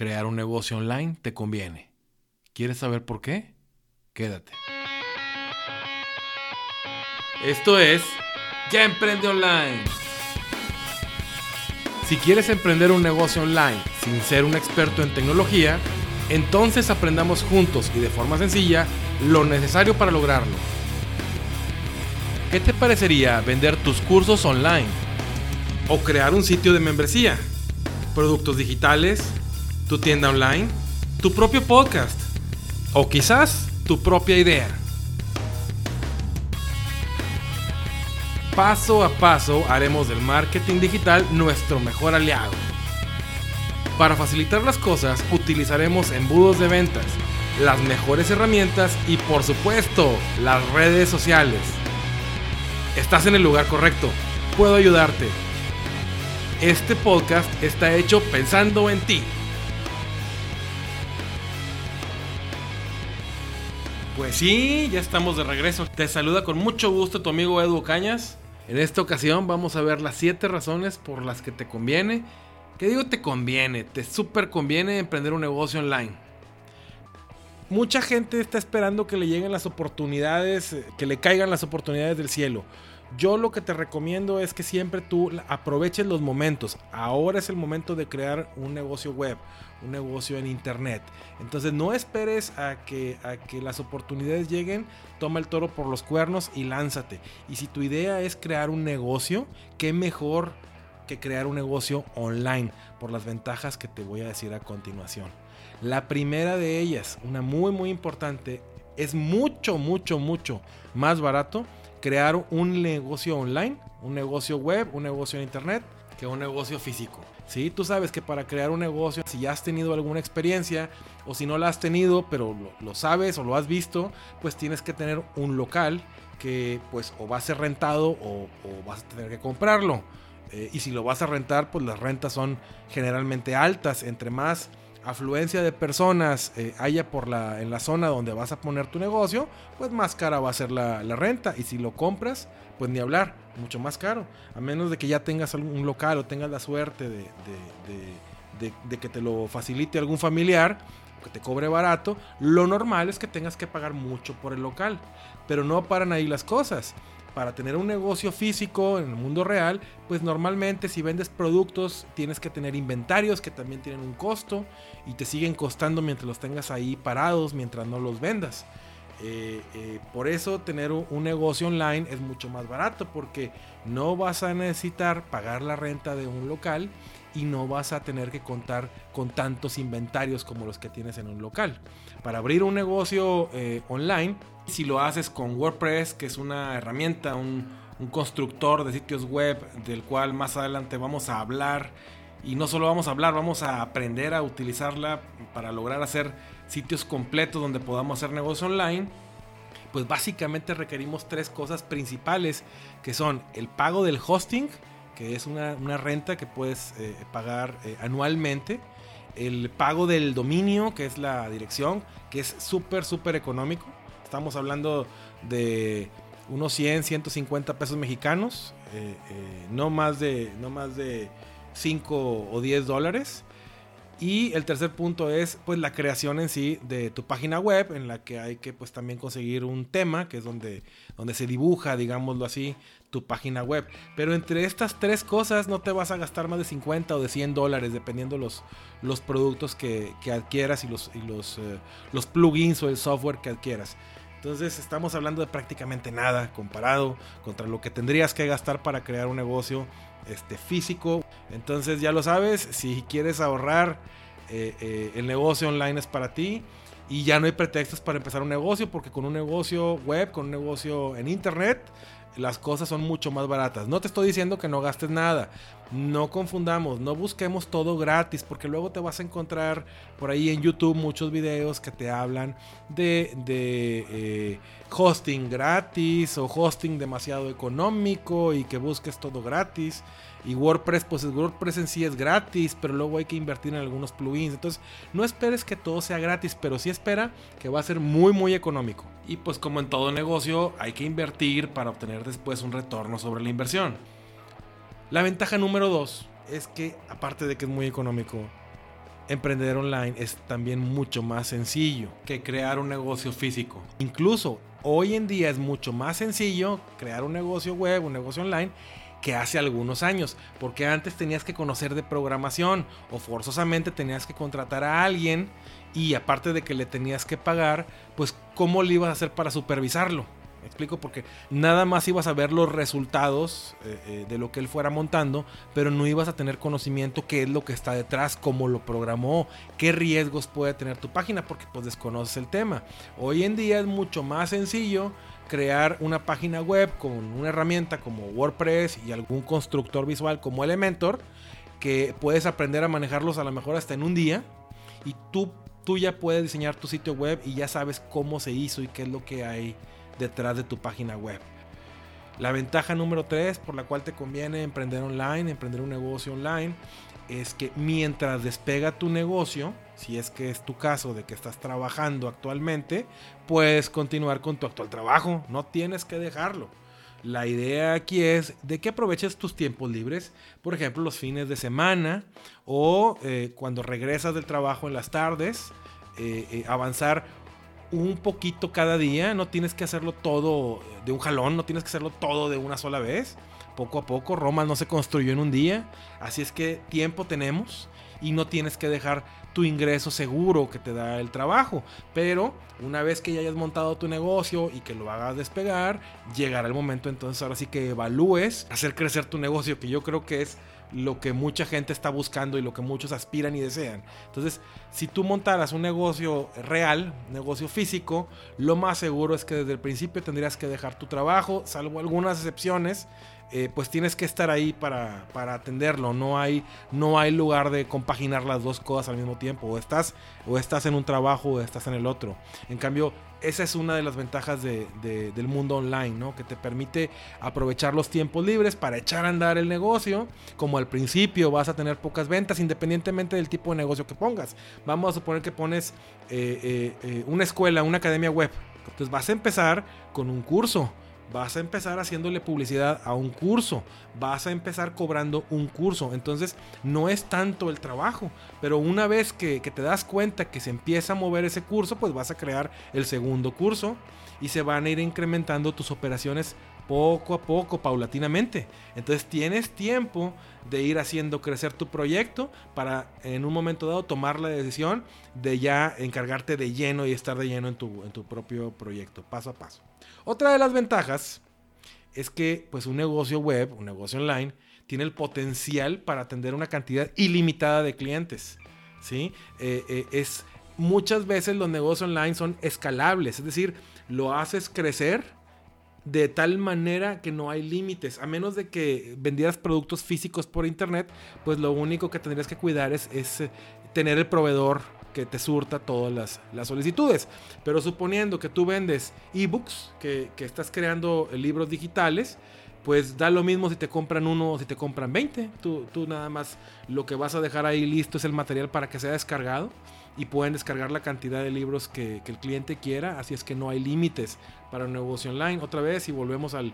crear un negocio online te conviene. ¿Quieres saber por qué? Quédate. Esto es Ya Emprende Online. Si quieres emprender un negocio online sin ser un experto en tecnología, entonces aprendamos juntos y de forma sencilla lo necesario para lograrlo. ¿Qué te parecería vender tus cursos online? ¿O crear un sitio de membresía? ¿Productos digitales? ¿Tu tienda online? ¿Tu propio podcast? ¿O quizás tu propia idea? Paso a paso haremos del marketing digital nuestro mejor aliado. Para facilitar las cosas utilizaremos embudos de ventas, las mejores herramientas y por supuesto las redes sociales. Estás en el lugar correcto. Puedo ayudarte. Este podcast está hecho pensando en ti. Pues sí, ya estamos de regreso. Te saluda con mucho gusto tu amigo Edu Cañas. En esta ocasión vamos a ver las 7 razones por las que te conviene. ¿Qué digo te conviene? Te súper conviene emprender un negocio online. Mucha gente está esperando que le lleguen las oportunidades, eh, que le caigan las oportunidades del cielo. Yo lo que te recomiendo es que siempre tú aproveches los momentos. Ahora es el momento de crear un negocio web, un negocio en internet. Entonces no esperes a que, a que las oportunidades lleguen, toma el toro por los cuernos y lánzate. Y si tu idea es crear un negocio, qué mejor que crear un negocio online por las ventajas que te voy a decir a continuación. La primera de ellas, una muy muy importante, es mucho, mucho, mucho más barato crear un negocio online, un negocio web, un negocio en internet, que un negocio físico. Si tú sabes que para crear un negocio, si ya has tenido alguna experiencia o si no la has tenido, pero lo, sabes o lo has visto, pues tienes que tener un local que pues o va a ser rentado o, vas a tener que comprarlo. Eh, y si lo vas a rentar, pues las rentas son generalmente altas. Entre más afluencia de personas eh, haya por la, en la zona donde vas a poner tu negocio, pues más cara va a ser la, renta. Y si lo compras, pues ni hablar, mucho más caro. A menos de que ya tengas un local o tengas la suerte de, de que te lo facilite algún familiar, que te cobre barato, lo normal es que tengas que pagar mucho por el local. Pero no paran ahí las cosas para tener un negocio físico en el mundo real, pues normalmente si vendes productos tienes que tener inventarios que también tienen un costo y te siguen costando mientras los tengas ahí parados, mientras no los vendas. Eh, eh, por eso tener un negocio online es mucho más barato porque no vas a necesitar pagar la renta de un local y no vas a tener que contar con tantos inventarios como los que tienes en un local. Para abrir un negocio eh, online, si lo haces con WordPress, que es una herramienta, un, constructor de sitios web del cual más adelante vamos a hablar, y no solo vamos a hablar, vamos a aprender a utilizarla para lograr hacer sitios completos donde podamos hacer negocio online, pues básicamente requerimos tres cosas principales, que son el pago del hosting, que es una, renta que puedes eh, pagar eh, anualmente. El pago del dominio, que es la dirección, que es súper, súper económico. Estamos hablando de unos 100, 150 pesos mexicanos, eh, no, más de, no más de 5 o 10 dólares. Y el tercer punto es pues la creación en sí de tu página web en la que hay que pues también conseguir un tema que es donde, donde se dibuja, digámoslo así, tu página web. Pero entre estas tres cosas no te vas a gastar más de 50 o de 100 dólares dependiendo los, los productos que, adquieras y, los, y los, eh, los plugins o el software que adquieras. Entonces estamos hablando de prácticamente nada comparado contra lo que tendrías que gastar para crear un negocio este, físico. Entonces ya lo sabes, si quieres ahorrar, eh, eh, el negocio online es para ti. Y ya no hay pretextos para empezar un negocio, porque con un negocio web, con un negocio en internet, las cosas son mucho más baratas. No te estoy diciendo que no gastes nada. No confundamos, no busquemos todo gratis, porque luego te vas a encontrar por ahí en YouTube muchos videos que te hablan de, eh, hosting gratis o hosting demasiado económico y que busques todo gratis. Y WordPress, pues WordPress en sí es gratis, pero luego hay que invertir en algunos plugins. Entonces, no esperes que todo sea gratis, pero sí espera que va a ser muy, muy económico. Y pues como en todo negocio, hay que invertir para obtener después un retorno sobre la inversión. La ventaja número dos es que, aparte de que es muy económico, emprender online es también mucho más sencillo que crear un negocio físico. Incluso hoy en día es mucho más sencillo crear un negocio web, un negocio online que hace algunos años, porque antes tenías que conocer de programación o forzosamente tenías que contratar a alguien y aparte de que le tenías que pagar, pues cómo le ibas a hacer para supervisarlo. Me explico porque nada más ibas a ver los resultados eh, eh, de lo que él fuera montando, pero no ibas a tener conocimiento qué es lo que está detrás, cómo lo programó, qué riesgos puede tener tu página, porque pues desconoces el tema. Hoy en día es mucho más sencillo crear una página web con una herramienta como WordPress y algún constructor visual como Elementor, que puedes aprender a manejarlos a lo mejor hasta en un día y tú, tú ya puedes diseñar tu sitio web y ya sabes cómo se hizo y qué es lo que hay detrás de tu página web. La ventaja número 3 por la cual te conviene emprender online, emprender un negocio online, es que mientras despega tu negocio, si es que es tu caso de que estás trabajando actualmente, puedes continuar con tu actual trabajo, no tienes que dejarlo. La idea aquí es de que aproveches tus tiempos libres, por ejemplo los fines de semana o eh, cuando regresas del trabajo en las tardes, eh, eh, avanzar un poquito cada día, no tienes que hacerlo todo de un jalón, no tienes que hacerlo todo de una sola vez. Poco a poco, Roma no se construyó en un día, así es que tiempo tenemos y no tienes que dejar tu ingreso seguro que te da el trabajo. Pero una vez que ya hayas montado tu negocio y que lo hagas despegar, llegará el momento entonces ahora sí que evalúes hacer crecer tu negocio, que yo creo que es lo que mucha gente está buscando y lo que muchos aspiran y desean. Entonces, si tú montaras un negocio real, negocio físico, lo más seguro es que desde el principio tendrías que dejar tu trabajo, salvo algunas excepciones. Eh, pues tienes que estar ahí para, para, atenderlo. No hay, no hay lugar de compaginar las dos cosas al mismo tiempo. O estás, o estás en un trabajo o estás en el otro. En cambio, esa es una de las ventajas del mundo online, ¿no? Que te permite aprovechar los tiempos libres para echar a andar el negocio. Como al principio vas a tener pocas ventas, independientemente del tipo de negocio que pongas. Vamos a suponer que pones eh, eh, eh, una escuela, una academia web. Entonces vas a empezar con un curso vas a empezar haciéndole publicidad a un curso, vas a empezar cobrando un curso. Entonces no es tanto el trabajo, pero una vez que, te das cuenta que se empieza a mover ese curso, pues vas a crear el segundo curso y se van a ir incrementando tus operaciones poco a poco, paulatinamente. Entonces tienes tiempo de ir haciendo crecer tu proyecto para en un momento dado tomar la decisión de ya encargarte de lleno y estar de lleno en tu, en tu propio proyecto, paso a paso. Otra de las ventajas es que pues un negocio web, un negocio online, tiene el potencial para atender una cantidad ilimitada de clientes. ¿sí? Eh, eh, es, muchas veces los negocios online son escalables, es decir, lo haces crecer de tal manera que no hay límites. A menos de que vendieras productos físicos por internet, pues lo único que tendrías que cuidar es, eh, tener el proveedor que te surta todas las, solicitudes. Pero suponiendo que tú vendes ebooks, que, que estás creando libros digitales, pues da lo mismo si te compran uno o si te compran 20. Tú, tú nada más lo que vas a dejar ahí listo es el material para que sea descargado y pueden descargar la cantidad de libros que, el cliente quiera, así es que no hay límites para un negocio online. Otra vez, si volvemos al,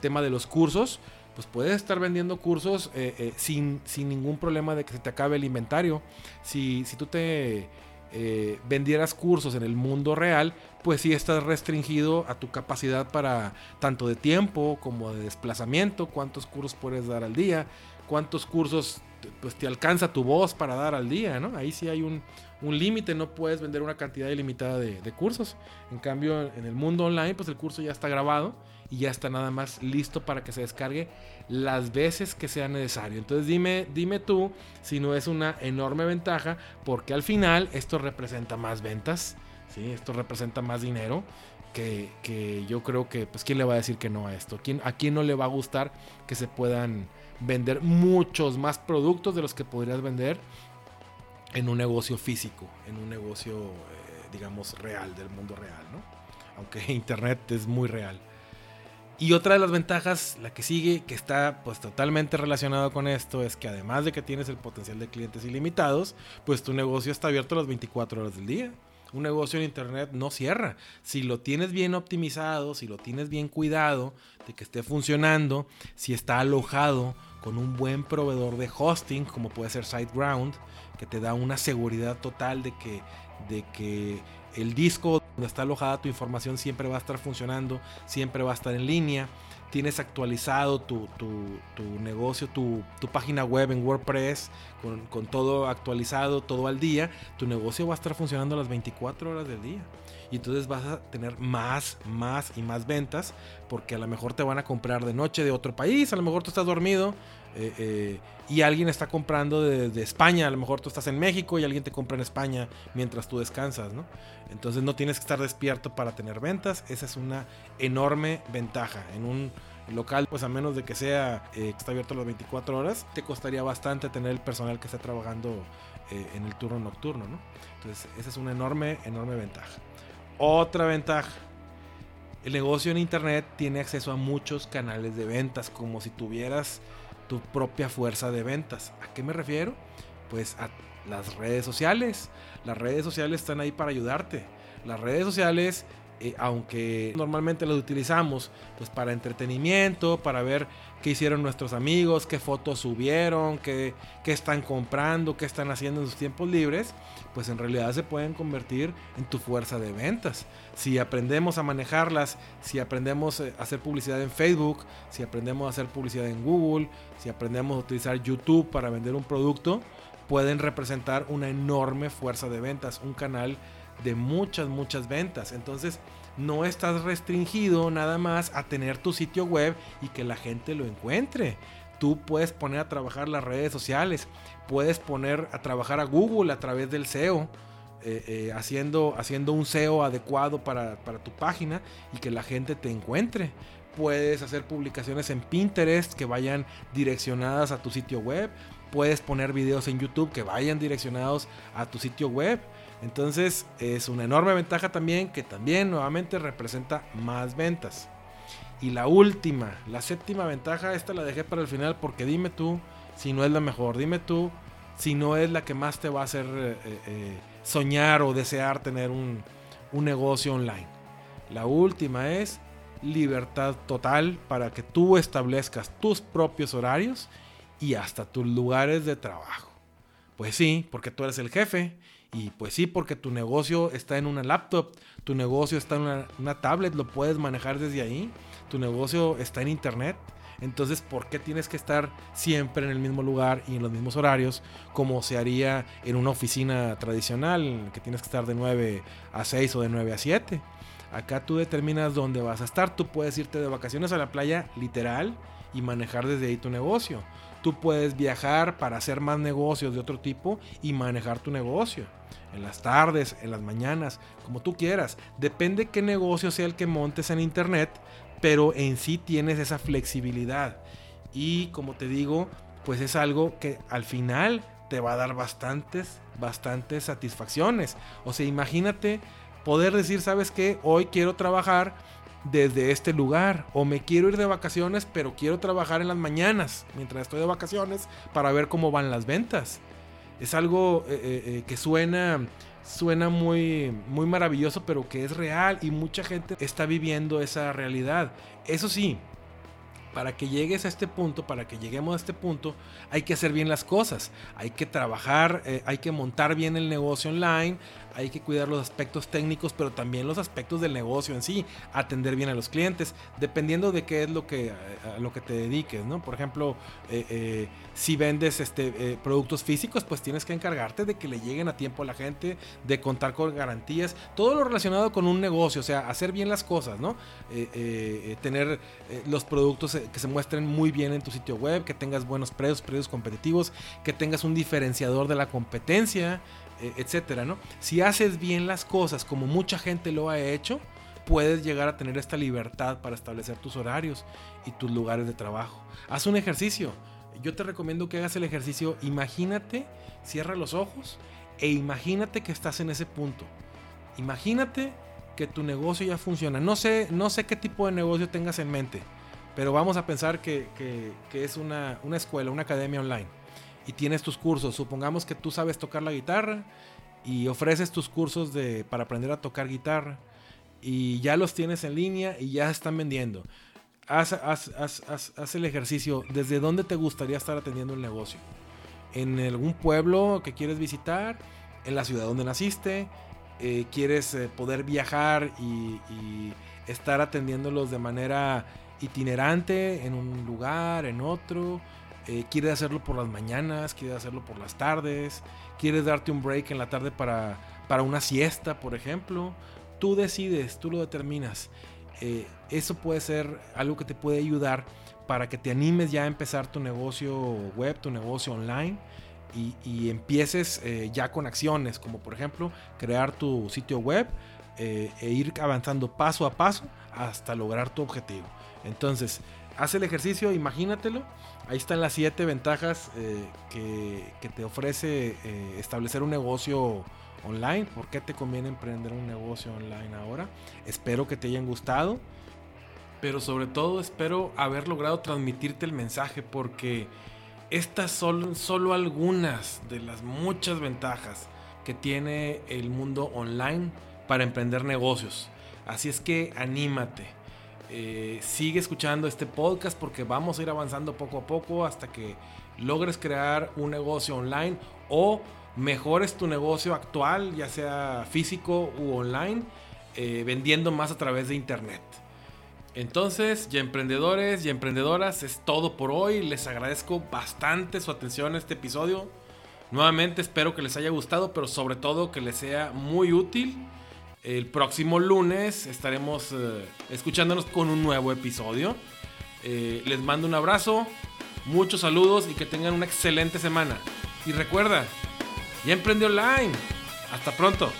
tema de los cursos, pues puedes estar vendiendo cursos eh, eh, sin, sin, ningún problema de que se te acabe el inventario. Si, si tú te eh, vendieras cursos en el mundo real, pues sí estás restringido a tu capacidad para tanto de tiempo como de desplazamiento, cuántos cursos puedes dar al día, cuántos cursos pues te alcanza tu voz para dar al día, ¿no? Ahí sí hay un, límite, no puedes vender una cantidad ilimitada de, cursos. En cambio, en el mundo online, pues el curso ya está grabado y ya está nada más listo para que se descargue las veces que sea necesario. Entonces dime, dime tú si no es una enorme ventaja, porque al final esto representa más ventas, ¿sí? Esto representa más dinero. Que, que yo creo que, pues, ¿quién le va a decir que no a esto? ¿Quién, ¿A quién no le va a gustar que se puedan vender muchos más productos de los que podrías vender en un negocio físico, en un negocio, eh, digamos, real, del mundo real, ¿no? Aunque Internet es muy real. Y otra de las ventajas, la que sigue, que está pues totalmente relacionado con esto, es que además de que tienes el potencial de clientes ilimitados, pues tu negocio está abierto las 24 horas del día. Un negocio en internet no cierra. Si lo tienes bien optimizado, si lo tienes bien cuidado, de que esté funcionando, si está alojado con un buen proveedor de hosting, como puede ser SiteGround, que te da una seguridad total de que, de que el disco donde está alojada tu información siempre va a estar funcionando, siempre va a estar en línea tienes actualizado tu, negocio, tu, página web en WordPress, con, todo actualizado, todo al día, tu negocio va a estar funcionando las 24 horas del día. Y entonces vas a tener más, más y más ventas, porque a lo mejor te van a comprar de noche de otro país, a lo mejor tú estás dormido eh, eh, y alguien está comprando de, España, a lo mejor tú estás en México y alguien te compra en España mientras tú descansas, ¿no? Entonces no tienes que estar despierto para tener ventas, esa es una enorme ventaja. En un local, pues a menos de que sea eh, que está abierto las 24 horas, te costaría bastante tener el personal que está trabajando en el turno nocturno, ¿no? Entonces esa es una enorme, enorme ventaja. Otra ventaja. El negocio en internet tiene acceso a muchos canales de ventas, como si tuvieras tu propia fuerza de ventas. ¿A qué me refiero? Pues a las redes sociales. Las redes sociales están ahí para ayudarte. Las redes sociales eh, aunque normalmente los utilizamos pues para entretenimiento, para ver qué hicieron nuestros amigos, qué fotos subieron, qué, qué, están comprando, qué están haciendo en sus tiempos libres, pues en realidad se pueden convertir en tu fuerza de ventas. Si aprendemos a manejarlas, si aprendemos a hacer publicidad en Facebook, si aprendemos a hacer publicidad en Google, si aprendemos a utilizar YouTube para vender un producto, pueden representar una enorme fuerza de ventas, un canal de muchas, muchas ventas. Entonces, no estás restringido nada más a tener tu sitio web y que la gente lo encuentre. Tú puedes poner a trabajar las redes sociales, puedes poner a trabajar a Google a través del SEO, eh, eh, haciendo, haciendo un SEO adecuado para, para tu página y que la gente te encuentre. Puedes hacer publicaciones en Pinterest que vayan direccionadas a tu sitio web. Puedes poner videos en YouTube que vayan direccionados a tu sitio web. Entonces es una enorme ventaja también que también nuevamente representa más ventas. Y la última, la séptima ventaja, esta la dejé para el final porque dime tú si no es la mejor, dime tú si no es la que más te va a hacer eh, eh, soñar o desear tener un, un negocio online. La última es libertad total para que tú establezcas tus propios horarios y hasta tus lugares de trabajo. Pues sí, porque tú eres el jefe y pues sí, porque tu negocio está en una laptop, tu negocio está en una, tablet, lo puedes manejar desde ahí, tu negocio está en internet. Entonces, ¿por qué tienes que estar siempre en el mismo lugar y en los mismos horarios como se haría en una oficina tradicional, que tienes que estar de 9 a 6 o de 9 a 7? Acá tú determinas dónde vas a estar. Tú puedes irte de vacaciones a la playa literal y manejar desde ahí tu negocio. Tú puedes viajar para hacer más negocios de otro tipo y manejar tu negocio en las tardes, en las mañanas, como tú quieras. Depende qué negocio sea el que montes en internet, pero en sí tienes esa flexibilidad. Y como te digo, pues es algo que al final te va a dar bastantes, bastantes satisfacciones. O sea, imagínate poder decir, ¿sabes qué? Hoy quiero trabajar desde este lugar. O me quiero ir de vacaciones, pero quiero trabajar en las mañanas mientras estoy de vacaciones para ver cómo van las ventas. Es algo eh, eh, eh, que suena suena muy muy maravilloso pero que es real y mucha gente está viviendo esa realidad. Eso sí para que llegues a este punto, para que lleguemos a este punto, hay que hacer bien las cosas, hay que trabajar, hay que montar bien el negocio online, hay que cuidar los aspectos técnicos, pero también los aspectos del negocio en sí, atender bien a los clientes, dependiendo de qué es lo que, a lo que te dediques, ¿no? Por ejemplo, eh, eh, si vendes este, eh, productos físicos, pues tienes que encargarte de que le lleguen a tiempo a la gente, de contar con garantías, todo lo relacionado con un negocio, o sea, hacer bien las cosas, ¿no? tener los productos que se muestren muy bien en tu sitio web, que tengas buenos precios, precios competitivos, que tengas un diferenciador de la competencia, e, etcétera, ¿no? Si haces bien las cosas como mucha gente lo ha hecho, puedes llegar a tener esta libertad para establecer tus horarios y tus lugares de trabajo. Haz un ejercicio. Yo te recomiendo que hagas el ejercicio. Imagínate, cierra los ojos e imagínate que estás en ese punto. Imagínate que tu negocio ya funciona. No sé, no sé qué tipo de negocio tengas en mente, pero vamos a pensar que, es una, una escuela, una academia online y tienes tus cursos. Supongamos que tú sabes tocar la guitarra y ofreces tus cursos de, para aprender a tocar guitarra y ya los tienes en línea y ya están vendiendo. Haz, haz, haz, haz, el ejercicio. ¿Desde dónde te gustaría estar atendiendo el negocio? ¿En algún pueblo que quieres visitar? ¿En la ciudad donde naciste? Eh, ¿Quieres eh, poder viajar y, y estar atendiéndolos de manera itinerante en un lugar, en otro? Eh, quieres hacerlo por las mañanas, quieres hacerlo por las tardes, quieres darte un break en la tarde para, para una siesta, por ejemplo. Tú decides, tú lo determinas. Eh, eso puede ser algo que te puede ayudar para que te animes ya a empezar tu negocio web, tu negocio online y, empieces eh, ya con acciones, como por ejemplo crear tu sitio web e ir avanzando paso a paso hasta lograr tu objetivo. Entonces, haz el ejercicio, imagínatelo. Ahí están las siete ventajas eh, que, te ofrece eh, establecer un negocio online. ¿Por qué te conviene emprender un negocio online ahora? Espero que te hayan gustado. Pero sobre todo espero haber logrado transmitirte el mensaje porque estas son solo algunas de las muchas ventajas que tiene el mundo online para emprender negocios. Así es que anímate eh, sigue escuchando este podcast porque vamos a ir avanzando poco a poco hasta que logres crear un negocio online o mejores tu negocio actual, ya sea físico u online, eh, vendiendo más a través de internet. Entonces, ya emprendedores y emprendedoras, es todo por hoy. Les agradezco bastante su atención a este episodio. Nuevamente espero que les haya gustado, pero sobre todo que les sea muy útil. El próximo lunes estaremos eh, escuchándonos con un nuevo episodio. Eh, les mando un abrazo, muchos saludos y que tengan una excelente semana. Y recuerda, ya emprende online. Hasta pronto.